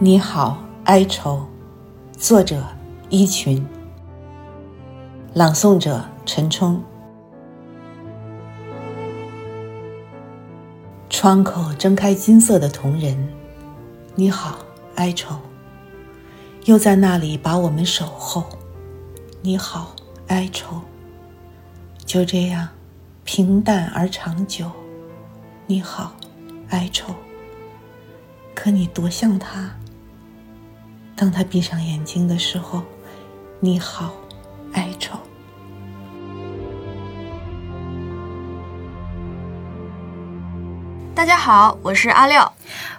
你好，哀愁。作者：依群。朗诵者：陈冲。窗口睁开金色的瞳仁，你好，哀愁。又在那里把我们守候，你好，哀愁。就这样，平淡而长久，你好，哀愁。可你多像他。当他闭上眼睛的时候，你好，哀愁。大家好，我是阿廖。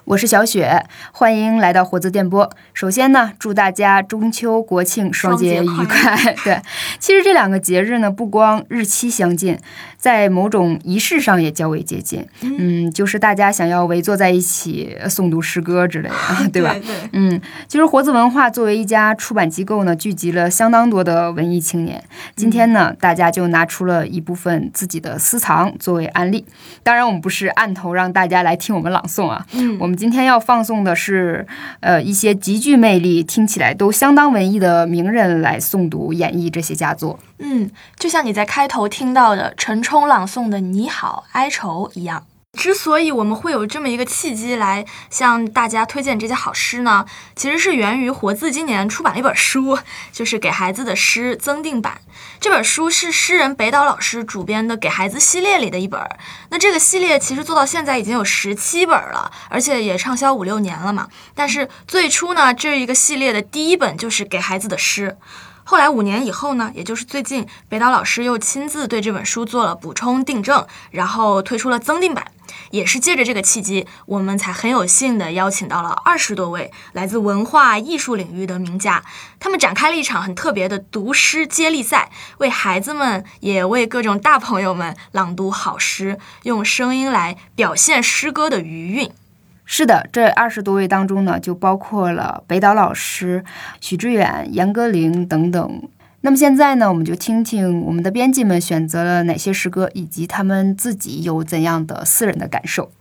我是小雪，欢迎来到活字电波。首先呢，祝大家中秋国庆双节愉快。对，其实这两个节日呢，不光日期相近，在某种仪式上也较为接近。嗯，就是大家想要围坐在一起诵读诗歌之类的，对吧？对。嗯，其实活字文化作为一家出版机构呢，聚集了相当多的文艺青年。今天呢，大家就拿出了一部分自己的私藏作为案例。当然，我们不是按头让大家来听我们朗诵啊。嗯，我们。今天要放送的是，呃，一些极具魅力、听起来都相当文艺的名人来诵读、演绎这些佳作。嗯，就像你在开头听到的陈冲朗诵的《你好，哀愁》一样。之所以我们会有这么一个契机来向大家推荐这些好诗呢，其实是源于活字今年出版了一本书，就是给孩子的诗增订版。这本书是诗人北岛老师主编的《给孩子》系列里的一本。那这个系列其实做到现在已经有十七本了，而且也畅销五六年了嘛。但是最初呢，这一个系列的第一本就是给孩子的诗。后来五年以后呢，也就是最近，北岛老师又亲自对这本书做了补充订正，然后推出了增订版。也是借着这个契机，我们才很有幸的邀请到了二十多位来自文化艺术领域的名家，他们展开了一场很特别的读诗接力赛，为孩子们也为各种大朋友们朗读好诗，用声音来表现诗歌的余韵。是的，这二十多位当中呢，就包括了北岛老师、许知远、严歌苓等等。那么现在呢，我们就听听我们的编辑们选择了哪些诗歌，以及他们自己有怎样的私人的感受。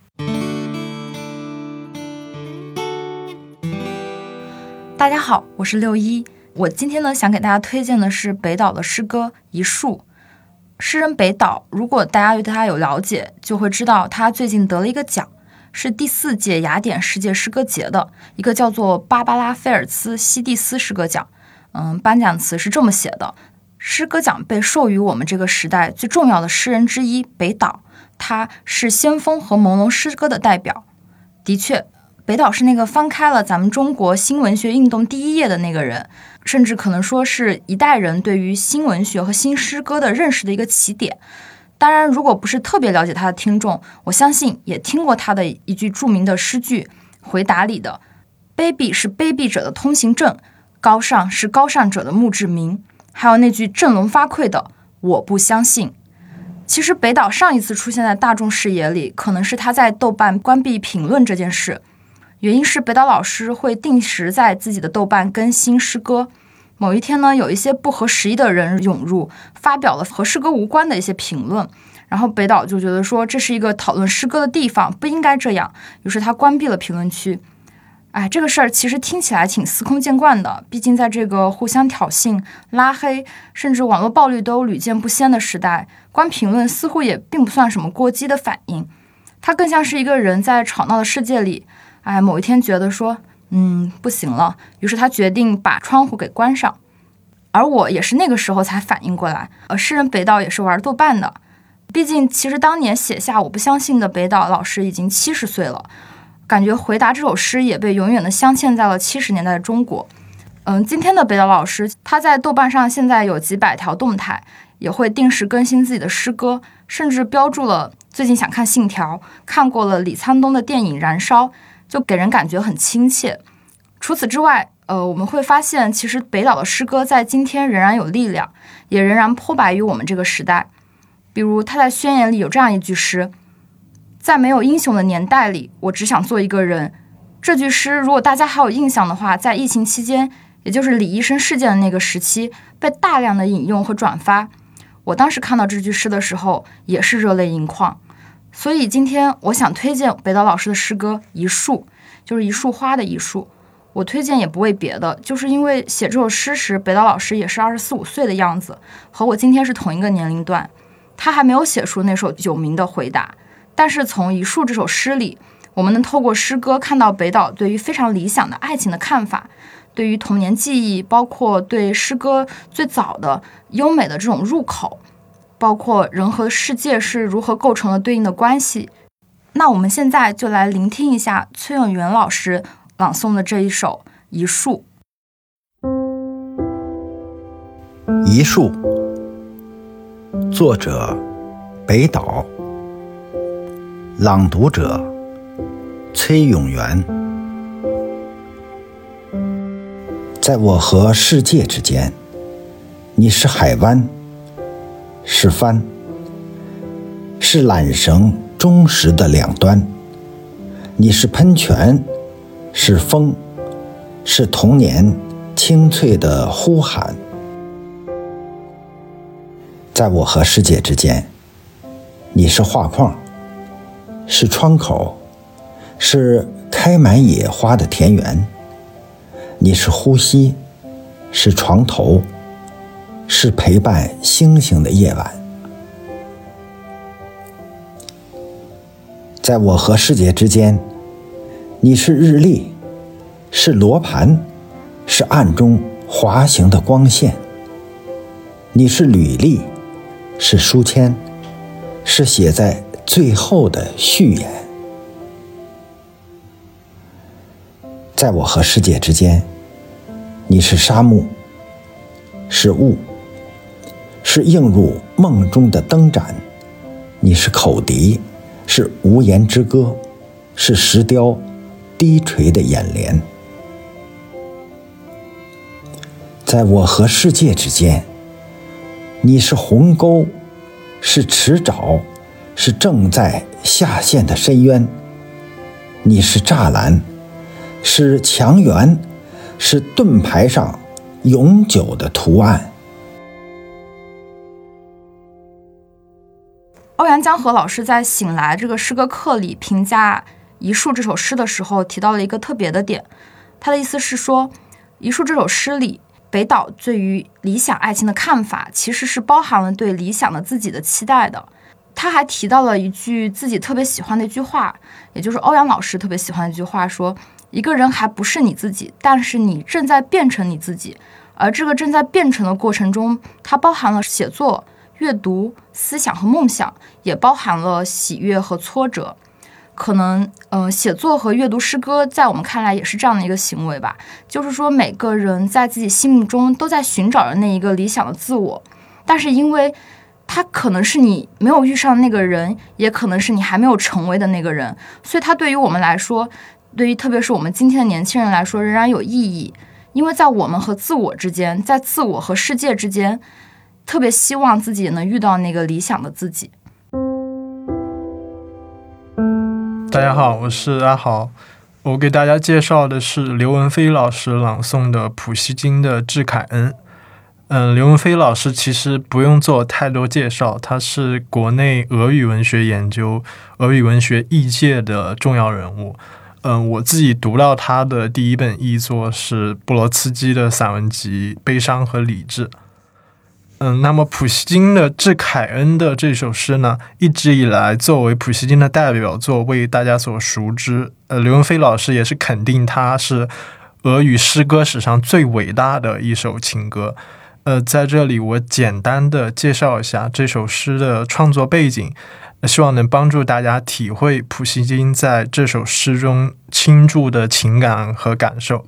大家好，我是六一。我今天呢，想给大家推荐的是北岛的诗歌《一树》。诗人北岛，如果大家对他有了解，就会知道他最近得了一个奖。是第四届雅典世界诗歌节的一个叫做芭芭拉·菲尔兹西蒂斯诗歌奖。嗯，颁奖词是这么写的：诗歌奖被授予我们这个时代最重要的诗人之一北岛，他是先锋和朦胧诗歌的代表。的确，北岛是那个翻开了咱们中国新文学运动第一页的那个人，甚至可能说是一代人对于新文学和新诗歌的认识的一个起点。当然，如果不是特别了解他的听众，我相信也听过他的一句著名的诗句《回答》里的：“卑鄙是卑鄙者的通行证，高尚是高尚者的墓志铭。”还有那句振聋发聩的“我不相信”。其实，北岛上一次出现在大众视野里，可能是他在豆瓣关闭评论这件事。原因是北岛老师会定时在自己的豆瓣更新诗歌。某一天呢，有一些不合时宜的人涌入，发表了和诗歌无关的一些评论，然后北岛就觉得说这是一个讨论诗歌的地方，不应该这样，于是他关闭了评论区。哎，这个事儿其实听起来挺司空见惯的，毕竟在这个互相挑衅、拉黑，甚至网络暴力都屡见不鲜的时代，关评论似乎也并不算什么过激的反应。他更像是一个人在吵闹的世界里，哎，某一天觉得说。嗯，不行了。于是他决定把窗户给关上，而我也是那个时候才反应过来。呃，诗人北岛也是玩豆瓣的，毕竟其实当年写下《我不相信》的北岛老师已经七十岁了，感觉回答这首诗也被永远的镶嵌在了七十年代的中国。嗯，今天的北岛老师他在豆瓣上现在有几百条动态，也会定时更新自己的诗歌，甚至标注了最近想看《信条》，看过了李沧东的电影《燃烧》。就给人感觉很亲切。除此之外，呃，我们会发现，其实北岛的诗歌在今天仍然有力量，也仍然颇白于我们这个时代。比如他在宣言里有这样一句诗：“在没有英雄的年代里，我只想做一个人。”这句诗，如果大家还有印象的话，在疫情期间，也就是李医生事件的那个时期，被大量的引用和转发。我当时看到这句诗的时候，也是热泪盈眶。所以今天我想推荐北岛老师的诗歌《一树》，就是一束花的一束。我推荐也不为别的，就是因为写这首诗时，北岛老师也是二十四五岁的样子，和我今天是同一个年龄段。他还没有写出那首有名的回答，但是从《一树》这首诗里，我们能透过诗歌看到北岛对于非常理想的爱情的看法，对于童年记忆，包括对诗歌最早的优美的这种入口，包括人和世界是如何构成了对应的关系。那我们现在就来聆听一下崔永元老师。朗诵的这一首《一树》，一树，作者北岛，朗读者崔永元。在我和世界之间，你是海湾，是帆，是缆绳忠实的两端，你是喷泉。是风，是童年清脆的呼喊。在我和世界之间，你是画框，是窗口，是开满野花的田园。你是呼吸，是床头，是陪伴星星的夜晚。在我和世界之间。你是日历，是罗盘，是暗中滑行的光线。你是履历，是书签，是写在最后的序言。在我和世界之间，你是沙漠，是雾，是映入梦中的灯盏。你是口笛，是无言之歌，是石雕。低垂的眼帘，在我和世界之间，你是鸿沟，是池沼，是正在下陷的深渊。你是栅栏，是墙垣，是盾牌上永久的图案。欧阳江河老师在《醒来》这个诗歌课里评价。《一树》这首诗的时候提到了一个特别的点，他的意思是说，《一树》这首诗里，北岛对于理想爱情的看法，其实是包含了对理想的自己的期待的。他还提到了一句自己特别喜欢的一句话，也就是欧阳老师特别喜欢的一句话，说：“一个人还不是你自己，但是你正在变成你自己。而这个正在变成的过程中，它包含了写作、阅读、思想和梦想，也包含了喜悦和挫折。”可能，嗯，写作和阅读诗歌，在我们看来也是这样的一个行为吧。就是说，每个人在自己心目中都在寻找着那一个理想的自我，但是因为他可能是你没有遇上那个人，也可能是你还没有成为的那个人，所以他对于我们来说，对于特别是我们今天的年轻人来说，仍然有意义。因为在我们和自我之间，在自我和世界之间，特别希望自己能遇到那个理想的自己。大家好，我是阿豪。我给大家介绍的是刘文飞老师朗诵的普希金的《致凯恩》。嗯，刘文飞老师其实不用做太多介绍，他是国内俄语文学研究、俄语文学译界的重要人物。嗯，我自己读到他的第一本译作是布罗茨基的散文集《悲伤和理智》。嗯，那么普希金的《致凯恩》的这首诗呢，一直以来作为普希金的代表作为大家所熟知。呃，刘文飞老师也是肯定它是俄语诗歌史上最伟大的一首情歌。呃，在这里我简单的介绍一下这首诗的创作背景，希望能帮助大家体会普希金在这首诗中倾注的情感和感受。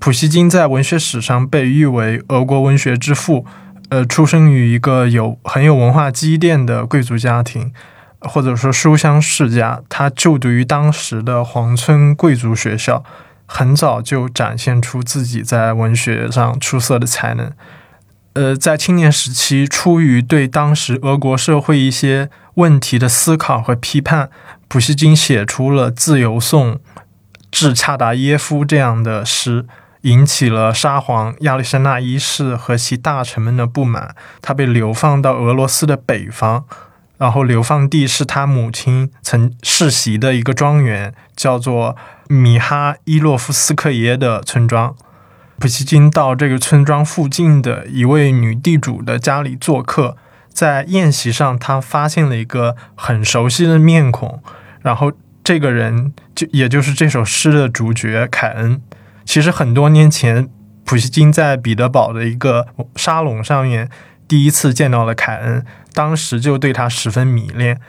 普希金在文学史上被誉为俄国文学之父。呃，出生于一个有很有文化积淀的贵族家庭，或者说书香世家。他就读于当时的皇村贵族学校，很早就展现出自己在文学上出色的才能。呃，在青年时期，出于对当时俄国社会一些问题的思考和批判，普希金写出了《自由颂》《致恰达耶夫》这样的诗。引起了沙皇亚历山大一世和其大臣们的不满，他被流放到俄罗斯的北方，然后流放地是他母亲曾世袭的一个庄园，叫做米哈伊洛夫斯克耶的村庄。普希金到这个村庄附近的一位女地主的家里做客，在宴席上，他发现了一个很熟悉的面孔，然后这个人就也就是这首诗的主角凯恩。其实很多年前，普希金在彼得堡的一个沙龙上面第一次见到了凯恩，当时就对他十分迷恋。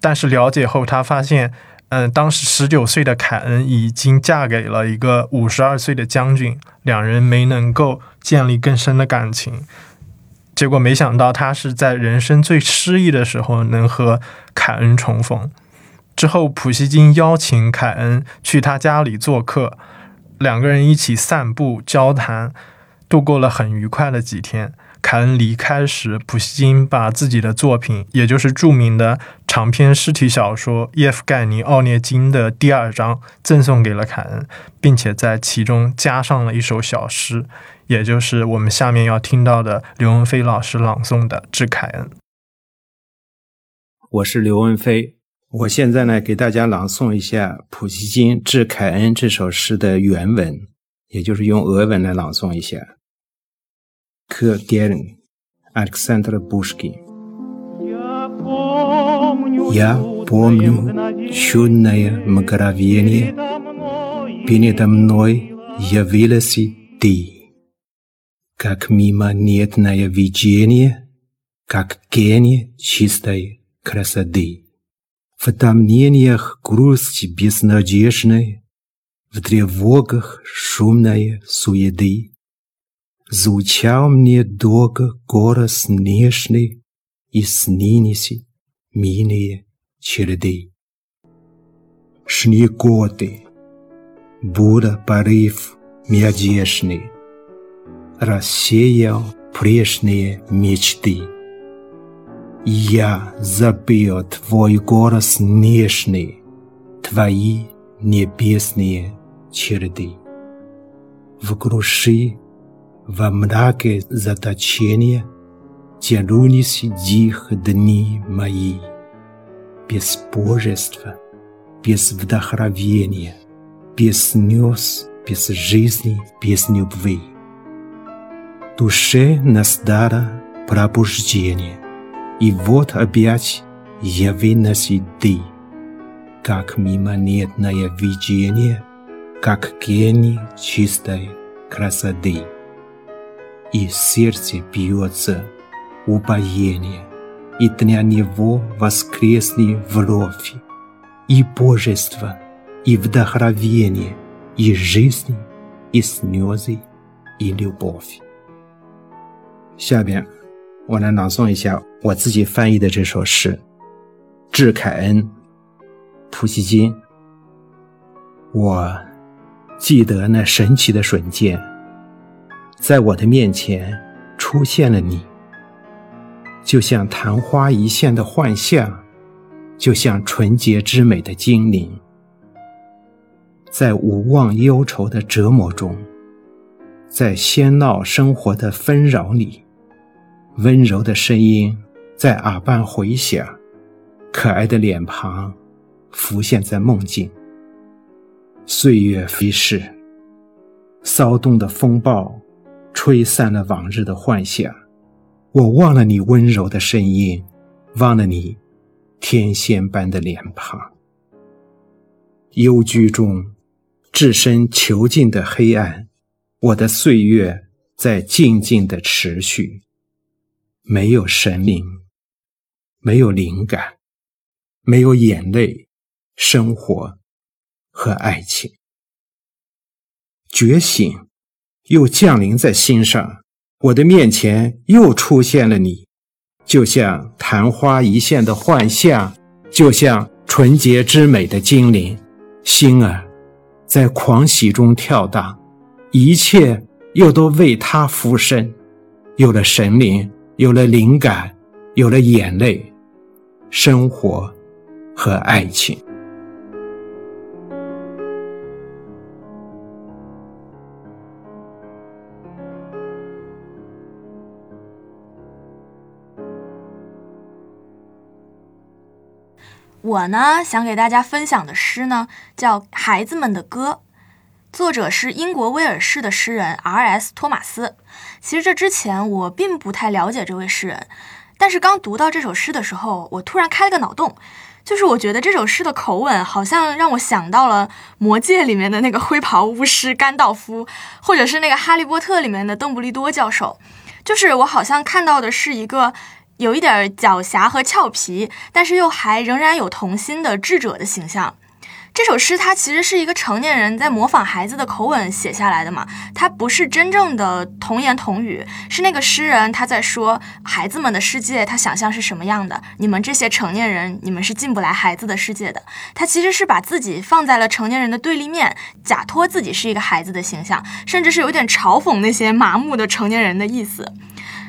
但是了解后，他发现。嗯，当时十九岁的凯恩已经嫁给了一个五十二岁的将军，两人没能够建立更深的感情。结果没想到，他是在人生最失意的时候能和凯恩重逢。之后，普希金邀请凯恩去他家里做客，两个人一起散步、交谈，度过了很愉快的几天。凯恩离开时，普希金把自己的作品，也就是著名的长篇诗体小说《叶夫盖尼·奥涅金》的第二章赠送给了凯恩，并且在其中加上了一首小诗，也就是我们下面要听到的刘文飞老师朗诵的《致凯恩》。我是刘文飞，我现在呢给大家朗诵一下普希金《致凯恩》这首诗的原文，也就是用俄文来朗诵一下。К Геринг, Александр Пушкин. Я помню чудное мгновение, передо мной явилась ты, как мимонетное видение, как гений чистой красоты. В томнениях грусть безнадежная, в тревогах шумная суеты. Звучал мне долго голос нежный, и снились милые череды. Годы, Будда порыв мятежный, Рассеял прежние мечты. Я забыл твой голос нежный, Твои небесные череды. В глуши во мраке заточения Тянулись дих дни мои. Без божества, без вдохновения, Без слез, без жизни, без любви. Душе нас дара пробуждение, И вот опять явилась ты, Как мимонетное видение, Как гений чистой красоты и сердце бьется упоение, и для него воскресли вновь и божество, и вдохновение, и жизнь, и слезы, и любовь。下边，我来朗诵一下我自己翻译的这首诗《致凯恩》，普希金。我记得那神奇的瞬间。 在我的面前出现了你，就像昙花一现的幻象，就像纯洁之美的精灵。在无望忧愁的折磨中，在喧闹生活的纷扰里，温柔的声音在耳畔回响，可爱的脸庞浮现在梦境。岁月飞逝，骚动的风暴。吹散了往日的幻想，我忘了你温柔的声音，忘了你天仙般的脸庞。幽居中，置身囚禁的黑暗，我的岁月在静静的持续，没有神灵，没有灵感，没有眼泪，生活和爱情，觉醒。又降临在心上，我的面前又出现了你，就像昙花一现的幻象，就像纯洁之美的精灵，心儿在狂喜中跳荡，一切又都为他浮生，有了神灵，有了灵感，有了眼泪，生活和爱情。我呢，想给大家分享的诗呢，叫《孩子们的歌》，作者是英国威尔士的诗人 R.S. 托马斯。其实这之前我并不太了解这位诗人，但是刚读到这首诗的时候，我突然开了个脑洞，就是我觉得这首诗的口吻好像让我想到了《魔戒》里面的那个灰袍巫师甘道夫，或者是那个《哈利波特》里面的邓布利多教授，就是我好像看到的是一个。有一点狡黠和俏皮，但是又还仍然有童心的智者的形象。这首诗它其实是一个成年人在模仿孩子的口吻写下来的嘛，它不是真正的童言童语，是那个诗人他在说孩子们的世界，他想象是什么样的。你们这些成年人，你们是进不来孩子的世界的。他其实是把自己放在了成年人的对立面，假托自己是一个孩子的形象，甚至是有点嘲讽那些麻木的成年人的意思。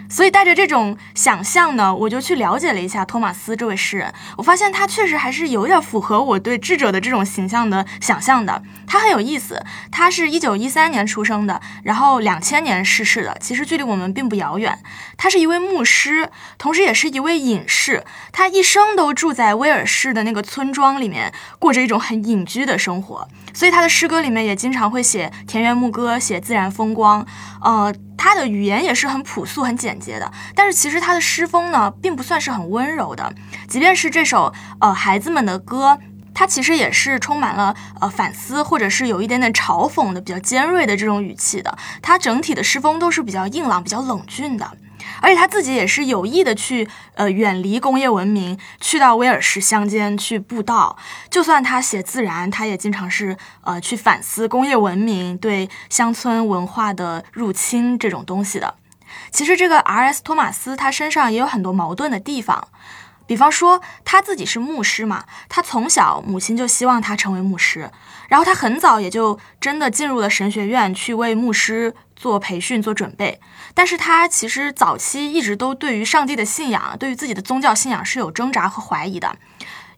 所以带着这种想象呢，我就去了解了一下托马斯这位诗人。我发现他确实还是有点符合我对智者的这种形象的想象的。他很有意思，他是一九一三年出生的，然后两千年逝世的，其实距离我们并不遥远。他是一位牧师，同时也是一位隐士。他一生都住在威尔士的那个村庄里面，过着一种很隐居的生活。所以他的诗歌里面也经常会写田园牧歌，写自然风光。呃。他的语言也是很朴素、很简洁的，但是其实他的诗风呢，并不算是很温柔的。即便是这首呃孩子们的歌，它其实也是充满了呃反思，或者是有一点点嘲讽的、比较尖锐的这种语气的。它整体的诗风都是比较硬朗、比较冷峻的。而且他自己也是有意的去，呃，远离工业文明，去到威尔士乡间去布道。就算他写自然，他也经常是，呃，去反思工业文明对乡村文化的入侵这种东西的。其实这个 R.S. 托马斯他身上也有很多矛盾的地方。比方说他自己是牧师嘛，他从小母亲就希望他成为牧师，然后他很早也就真的进入了神学院去为牧师做培训做准备。但是他其实早期一直都对于上帝的信仰，对于自己的宗教信仰是有挣扎和怀疑的。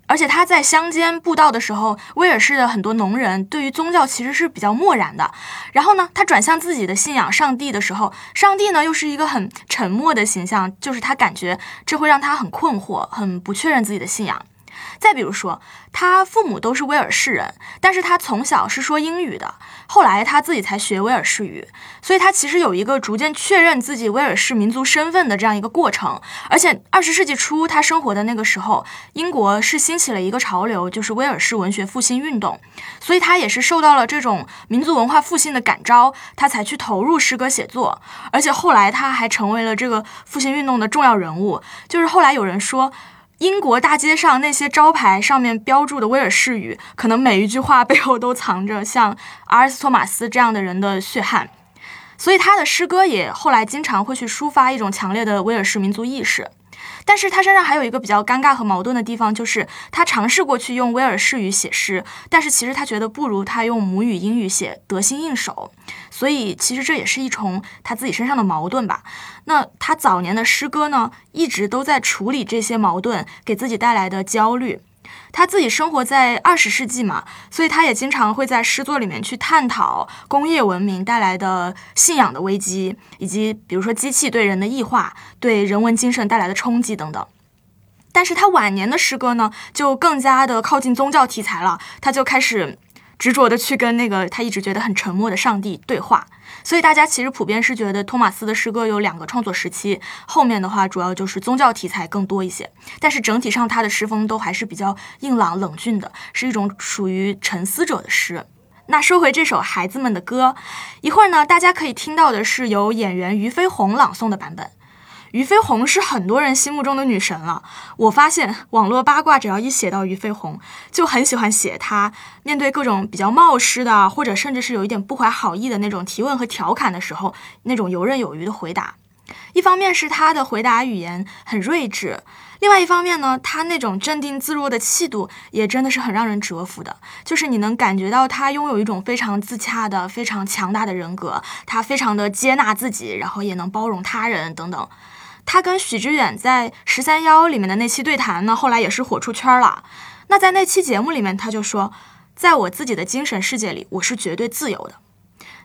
而且他在乡间布道的时候，威尔士的很多农人对于宗教其实是比较漠然的。然后呢，他转向自己的信仰上帝的时候，上帝呢又是一个很沉默的形象，就是他感觉这会让他很困惑，很不确认自己的信仰。再比如说，他父母都是威尔士人，但是他从小是说英语的，后来他自己才学威尔士语，所以他其实有一个逐渐确认自己威尔士民族身份的这样一个过程。而且二十世纪初他生活的那个时候，英国是兴起了一个潮流，就是威尔士文学复兴运动，所以他也是受到了这种民族文化复兴的感召，他才去投入诗歌写作。而且后来他还成为了这个复兴运动的重要人物，就是后来有人说。英国大街上那些招牌上面标注的威尔士语，可能每一句话背后都藏着像阿尔斯托马斯这样的人的血汗，所以他的诗歌也后来经常会去抒发一种强烈的威尔士民族意识。但是他身上还有一个比较尴尬和矛盾的地方，就是他尝试过去用威尔士语写诗，但是其实他觉得不如他用母语英语写得心应手，所以其实这也是一重他自己身上的矛盾吧。那他早年的诗歌呢，一直都在处理这些矛盾给自己带来的焦虑。他自己生活在二十世纪嘛，所以他也经常会在诗作里面去探讨工业文明带来的信仰的危机，以及比如说机器对人的异化、对人文精神带来的冲击等等。但是他晚年的诗歌呢，就更加的靠近宗教题材了，他就开始执着的去跟那个他一直觉得很沉默的上帝对话。所以大家其实普遍是觉得托马斯的诗歌有两个创作时期，后面的话主要就是宗教题材更多一些，但是整体上他的诗风都还是比较硬朗冷峻的，是一种属于沉思者的诗。那说回这首孩子们的歌，一会儿呢，大家可以听到的是由演员俞飞鸿朗诵的版本。俞飞鸿是很多人心目中的女神了。我发现网络八卦只要一写到俞飞鸿，就很喜欢写她面对各种比较冒失的，或者甚至是有一点不怀好意的那种提问和调侃的时候，那种游刃有余的回答。一方面是她的回答语言很睿智，另外一方面呢，她那种镇定自若的气度也真的是很让人折服的。就是你能感觉到她拥有一种非常自洽的、非常强大的人格，她非常的接纳自己，然后也能包容他人等等。他跟许知远在《十三幺》里面的那期对谈呢，后来也是火出圈了。那在那期节目里面，他就说，在我自己的精神世界里，我是绝对自由的。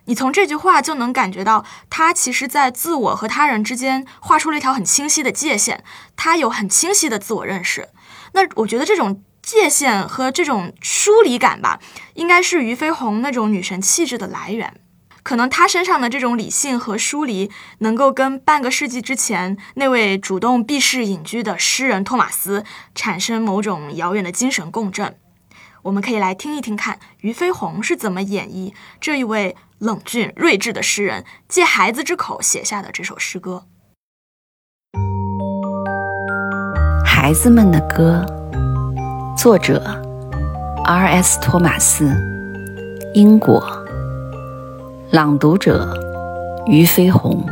你从这句话就能感觉到，他其实在自我和他人之间画出了一条很清晰的界限，他有很清晰的自我认识。那我觉得这种界限和这种疏离感吧，应该是俞飞鸿那种女神气质的来源。可能他身上的这种理性和疏离，能够跟半个世纪之前那位主动避世隐居的诗人托马斯产生某种遥远的精神共振。我们可以来听一听看，俞飞鸿是怎么演绎这一位冷峻睿智的诗人借孩子之口写下的这首诗歌。孩子们的歌，作者 R.S. 托马斯，英国，朗读者俞飞鸿。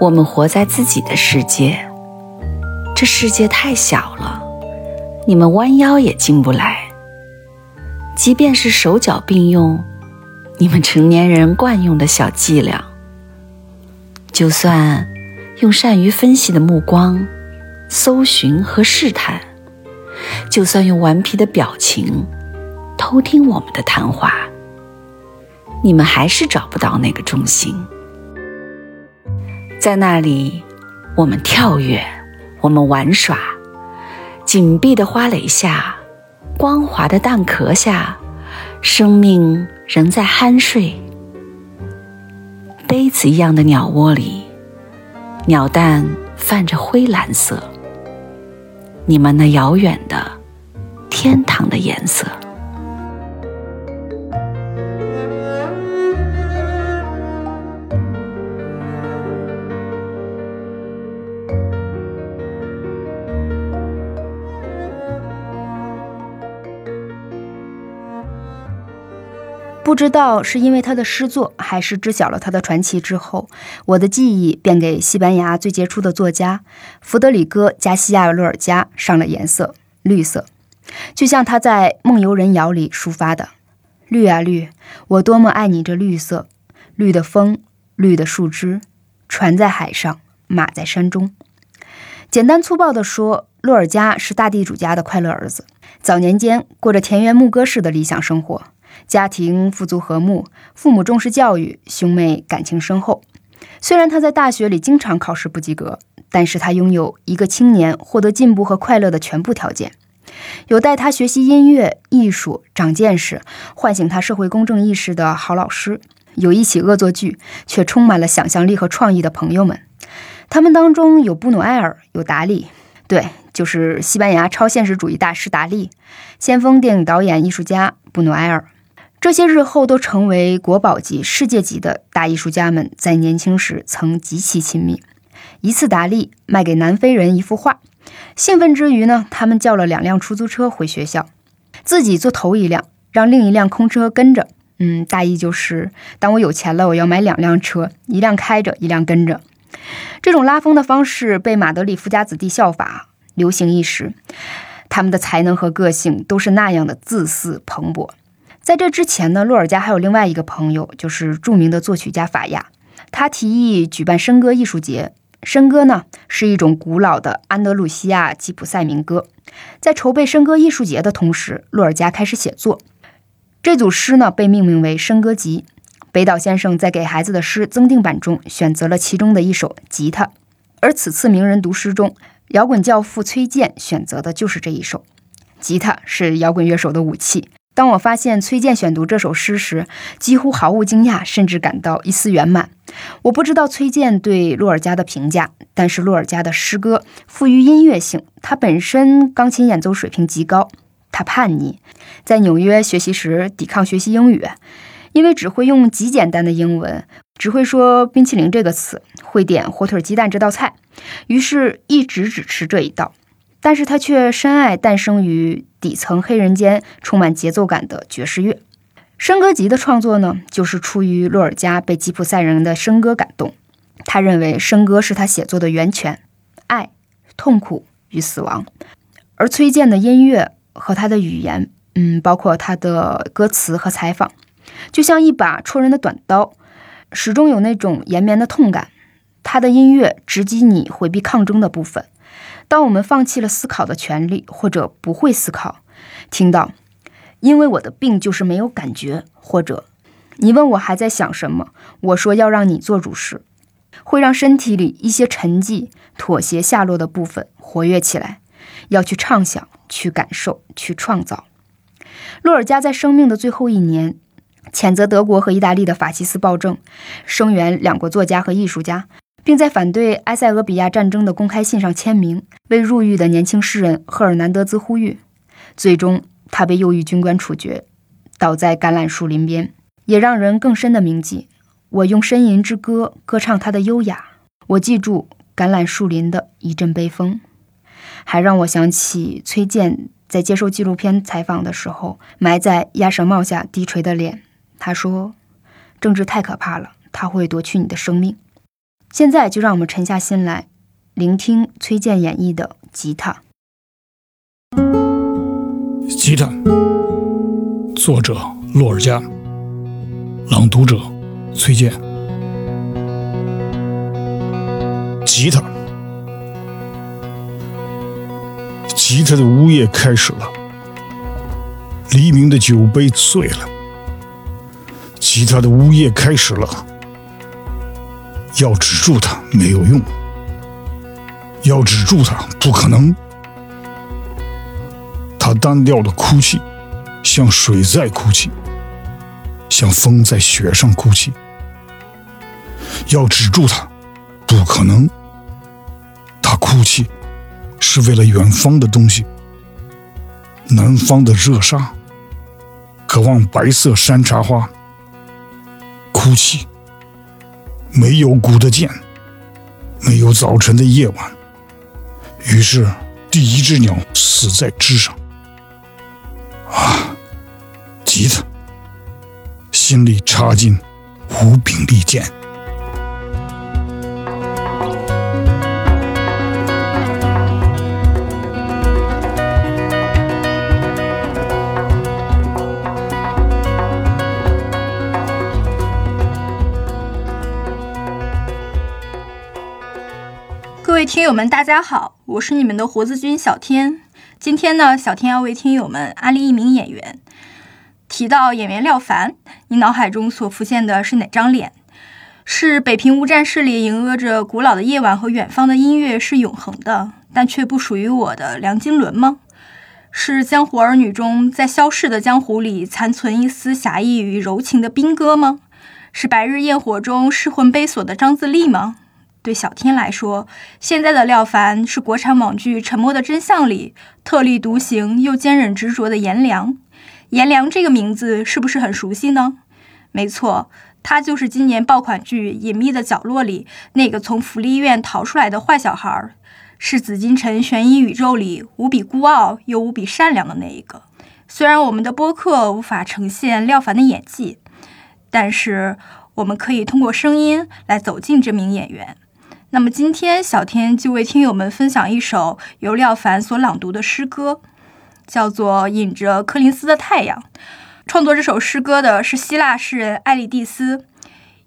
我们活在自己的世界，这世界太小了。你们弯腰也进不来，即便是手脚并用，你们成年人惯用的小伎俩，就算用善于分析的目光搜寻和试探，就算用顽皮的表情偷听我们的谈话，你们还是找不到那个中心。在那里，我们跳跃，我们玩耍。紧闭的花蕾下，光滑的蛋壳下，生命仍在酣睡。杯子一样的鸟窝里，鸟蛋泛着灰蓝色。你们那遥远的天堂的颜色。不知道是因为他的诗作，还是知晓了他的传奇之后，我的记忆便给西班牙最杰出的作家弗德里戈·加西亚·洛尔加上了颜色——绿色，就像他在《梦游人谣》里抒发的：“绿啊绿，我多么爱你这绿色，绿的风，绿的树枝，船在海上，马在山中。”简单粗暴地说，洛尔加是大地主家的快乐儿子，早年间过着田园牧歌式的理想生活。家庭富足和睦，父母重视教育，兄妹感情深厚。虽然他在大学里经常考试不及格，但是他拥有一个青年获得进步和快乐的全部条件：有带他学习音乐、艺术、长见识、唤醒他社会公正意识的好老师；有一起恶作剧却充满了想象力和创意的朋友们。他们当中有布努埃尔，有达利，对，就是西班牙超现实主义大师达利，先锋电影导演、艺术家布努埃尔。这些日后都成为国宝级、世界级的大艺术家们，在年轻时曾极其亲密。一次，达利卖给南非人一幅画，兴奋之余呢，他们叫了两辆出租车回学校，自己坐头一辆，让另一辆空车跟着。嗯，大意就是，当我有钱了，我要买两辆车，一辆开着，一辆跟着。这种拉风的方式被马德里富家子弟效法，流行一时。他们的才能和个性都是那样的自私蓬勃。在这之前呢，洛尔加还有另外一个朋友，就是著名的作曲家法亚。他提议举办笙歌艺术节。笙歌呢是一种古老的安德鲁西亚吉普赛民歌。在筹备笙歌艺术节的同时，洛尔加开始写作。这组诗呢被命名为《笙歌集》。北岛先生在给孩子的诗增订版中选择了其中的一首《吉他》，而此次名人读诗中，摇滚教父崔健选择的就是这一首。吉他是摇滚乐手的武器。当我发现崔健选读这首诗时，几乎毫无惊讶，甚至感到一丝圆满。我不知道崔健对洛尔加的评价，但是洛尔加的诗歌富于音乐性。他本身钢琴演奏水平极高。他叛逆，在纽约学习时抵抗学习英语，因为只会用极简单的英文，只会说“冰淇淋”这个词，会点火腿鸡蛋这道菜，于是一直只吃这一道。但是他却深爱诞生于底层黑人间、充满节奏感的爵士乐。笙歌集的创作呢，就是出于洛尔加被吉普赛人的笙歌感动。他认为笙歌是他写作的源泉，爱、痛苦与死亡。而崔健的音乐和他的语言，嗯，包括他的歌词和采访，就像一把戳人的短刀，始终有那种延绵的痛感。他的音乐直击你回避抗争的部分。当我们放弃了思考的权利，或者不会思考，听到“因为我的病就是没有感觉”，或者你问我还在想什么，我说要让你做主事，会让身体里一些沉寂、妥协下落的部分活跃起来，要去畅想、去感受、去创造。洛尔加在生命的最后一年，谴责德国和意大利的法西斯暴政，声援两国作家和艺术家，并在反对埃塞俄比亚战争的公开信上签名，为入狱的年轻诗人赫尔南德兹呼吁。最终，他被右翼军官处决，倒在橄榄树林边，也让人更深的铭记。我用呻吟之歌歌唱他的优雅，我记住橄榄树林的一阵悲风，还让我想起崔健在接受纪录片采访的时候，埋在鸭舌帽下低垂的脸。他说：“政治太可怕了，它会夺去你的生命。”现在就让我们沉下心来，聆听崔健演绎的吉他。吉他，作者洛尔加，朗读者崔健。吉他，吉他的呜咽开始了，黎明的酒杯碎了。吉他的呜咽开始了，要止住它没有用，要止住它不可能。他单调的哭泣，像水在哭泣，像风在雪上哭泣。要止住他，不可能。他哭泣，是为了远方的东西，南方的热沙，渴望白色山茶花。哭泣，没有鼓的剑，没有早晨的夜晚。于是，第一只鸟死在枝上。啊，吉他，心里插进无柄利剑。听友们，大家好，我是你们的活字君小天。今天呢，小天要为听友们安利一名演员。提到演员廖凡，你脑海中所浮现的是哪张脸？是北平无战事里萦歌着古老的夜晚和远方的音乐是永恒的，但却不属于我的梁金伦吗？是江湖儿女中在消逝的江湖里残存一丝侠义与柔情的兵哥吗？是白日焰火中失魂悲锁的张自力吗？对小天来说，现在的廖凡是国产网剧《沉默的真相》里特立独行又坚忍执着的颜良。颜良这个名字是不是很熟悉呢？没错，他就是今年爆款剧《隐秘的角落》里那个从福利院逃出来的坏小孩，是紫禁城悬疑宇宙里无比孤傲又无比善良的那一个。虽然我们的播客无法呈现廖凡的演技，但是我们可以通过声音来走进这名演员。那么今天小天就为听友们分享一首由廖凡所朗读的诗歌，叫做《引着柯林斯的太阳》。创作这首诗歌的是希腊诗人艾利蒂斯，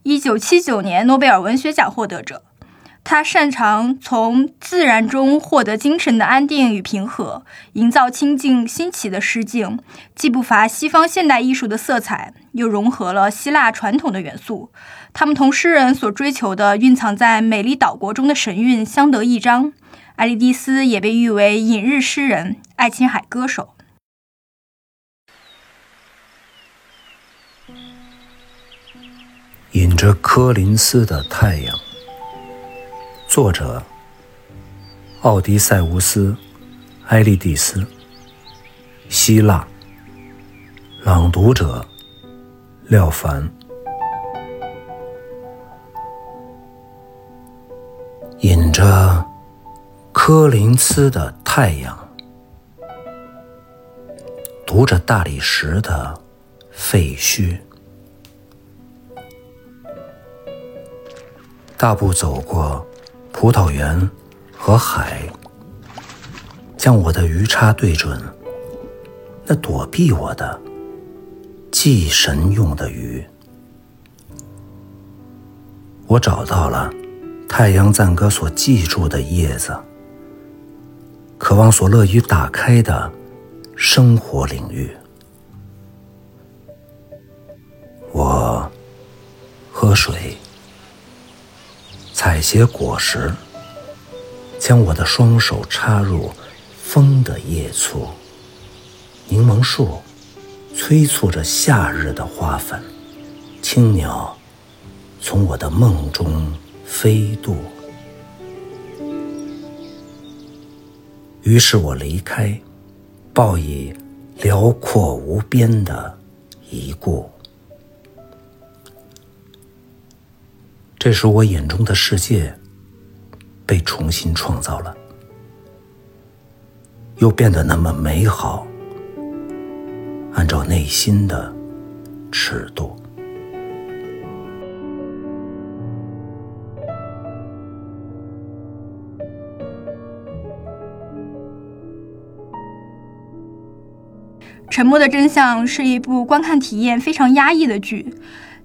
一九七九年诺贝尔文学奖获得者。他擅长从自然中获得精神的安定与平和，营造清静新奇的诗境，既不乏西方现代艺术的色彩，又融合了希腊传统的元素。他们同诗人所追求的蕴藏在美丽岛国中的神韵相得益彰。艾利蒂斯也被誉为隐日诗人、爱琴海歌手。引着柯林斯的太阳，作者：奥迪塞乌斯·埃利蒂斯，希腊。朗读者：廖凡。引着柯林斯的太阳，读着大理石的废墟，大步走过葡萄园和海，将我的鱼叉对准那躲避我的祭神用的鱼，我找到了。太阳赞歌所记住的叶子，渴望所乐于打开的生活领域。我喝水，采撷果实，将我的双手插入风的叶簇，柠檬树催促着夏日的花粉，青鸟从我的梦中飞渡。于是我离开，报以辽阔无边的一顾。这时，我眼中的世界被重新创造了，又变得那么美好。按照内心的尺度。《沉默的真相》是一部观看体验非常压抑的剧，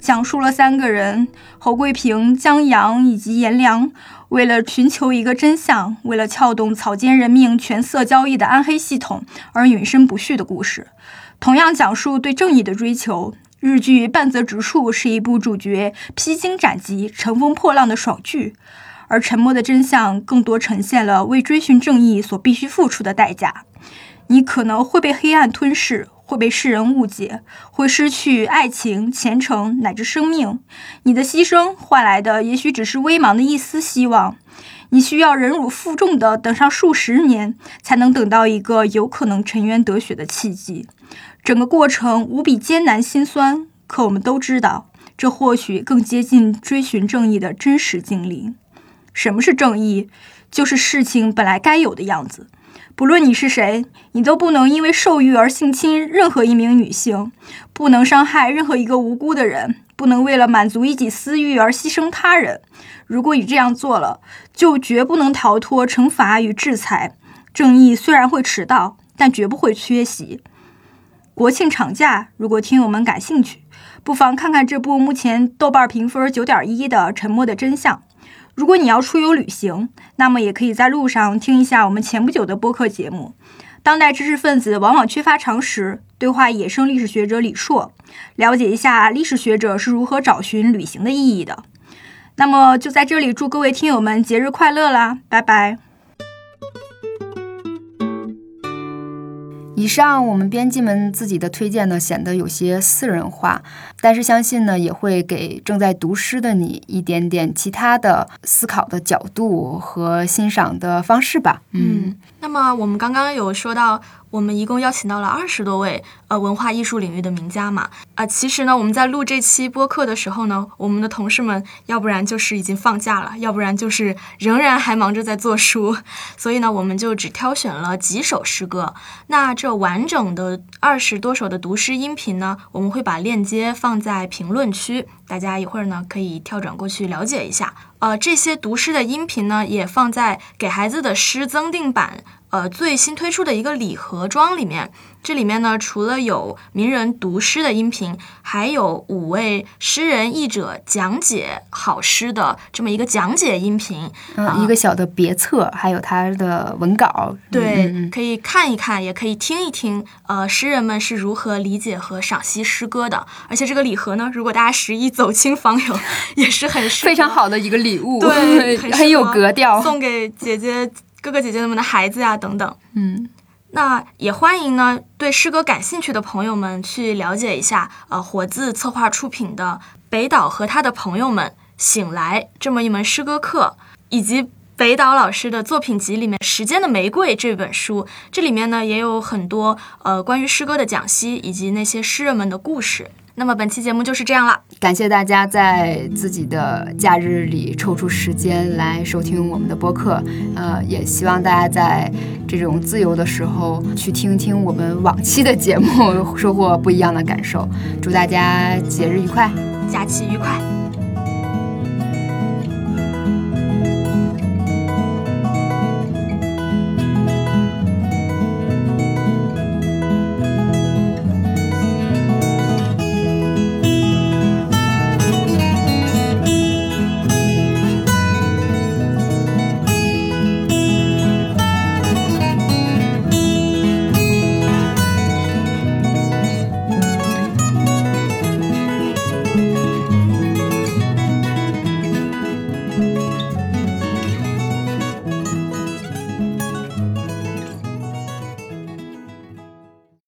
讲述了三个人侯桂平、江阳以及颜良为了寻求一个真相，为了撬动草菅人命、权色交易的暗黑系统而永生不续的故事。同样讲述对正义的追求。日剧《半泽直树》是一部主角披荆斩棘、乘风破浪的爽剧，而《沉默的真相》更多呈现了为追寻正义所必须付出的代价。你可能会被黑暗吞噬，会被世人误解，会失去爱情、前程乃至生命。你的牺牲换来的也许只是微茫的一丝希望。你需要忍辱负重的等上数十年，才能等到一个有可能沉冤得雪的契机。整个过程无比艰难心酸，可我们都知道，这或许更接近追寻正义的真实经历。什么是正义？就是事情本来该有的样子。不论你是谁，你都不能因为受欲而性侵任何一名女性，不能伤害任何一个无辜的人，不能为了满足一己私欲而牺牲他人。如果你这样做了，就绝不能逃脱惩罚与制裁。正义虽然会迟到，但绝不会缺席。国庆长假，如果听友们感兴趣，不妨看看这部目前豆瓣评分九点一的《沉默的真相》。如果你要出游旅行，那么也可以在路上听一下我们前不久的播客节目。当代知识分子往往缺乏常识，对话野生历史学者李硕，了解一下历史学者是如何找寻旅行的意义的。那么就在这里祝各位听友们节日快乐啦！拜拜。以上我们编辑们自己的推荐呢，显得有些私人化，但是相信呢，也会给正在读诗的你一点点其他的思考的角度和欣赏的方式吧。嗯，那么我们刚刚有说到。我们一共邀请到了二十多位呃文化艺术领域的名家嘛，啊，其实呢，我们在录这期播客的时候呢，我们的同事们要不然就是已经放假了，要不然就是仍然还忙着在做书，所以呢，我们就只挑选了几首诗歌。那这完整的二十多首的读诗音频呢，我们会把链接放在评论区，大家一会儿呢可以跳转过去了解一下。呃，这些读诗的音频呢，也放在给孩子的诗增订版。呃，最新推出的一个礼盒装里面，这里面呢，除了有名人读诗的音频，还有五位诗人译者讲解好诗的这么一个讲解音频，嗯，一个小的别册，还有他的文稿，对，可以看一看，也可以听一听，呃，诗人们是如何理解和赏析诗歌的。而且这个礼盒呢，如果大家十一走亲访友，也是很非常好的一个礼物，对，很有格调，送给姐姐。哥哥姐姐们的孩子呀，等等，嗯，那也欢迎呢，对诗歌感兴趣的朋友们去了解一下，呃，活字策划出品的北岛和他的朋友们醒来这么一门诗歌课，以及北岛老师的作品集里面《时间的玫瑰》这本书，这里面呢也有很多呃关于诗歌的讲析，以及那些诗人们的故事。那么本期节目就是这样了，感谢大家在自己的假日里抽出时间来收听我们的播客，呃，也希望大家在这种自由的时候去听听我们往期的节目，收获不一样的感受。祝大家节日愉快，假期愉快。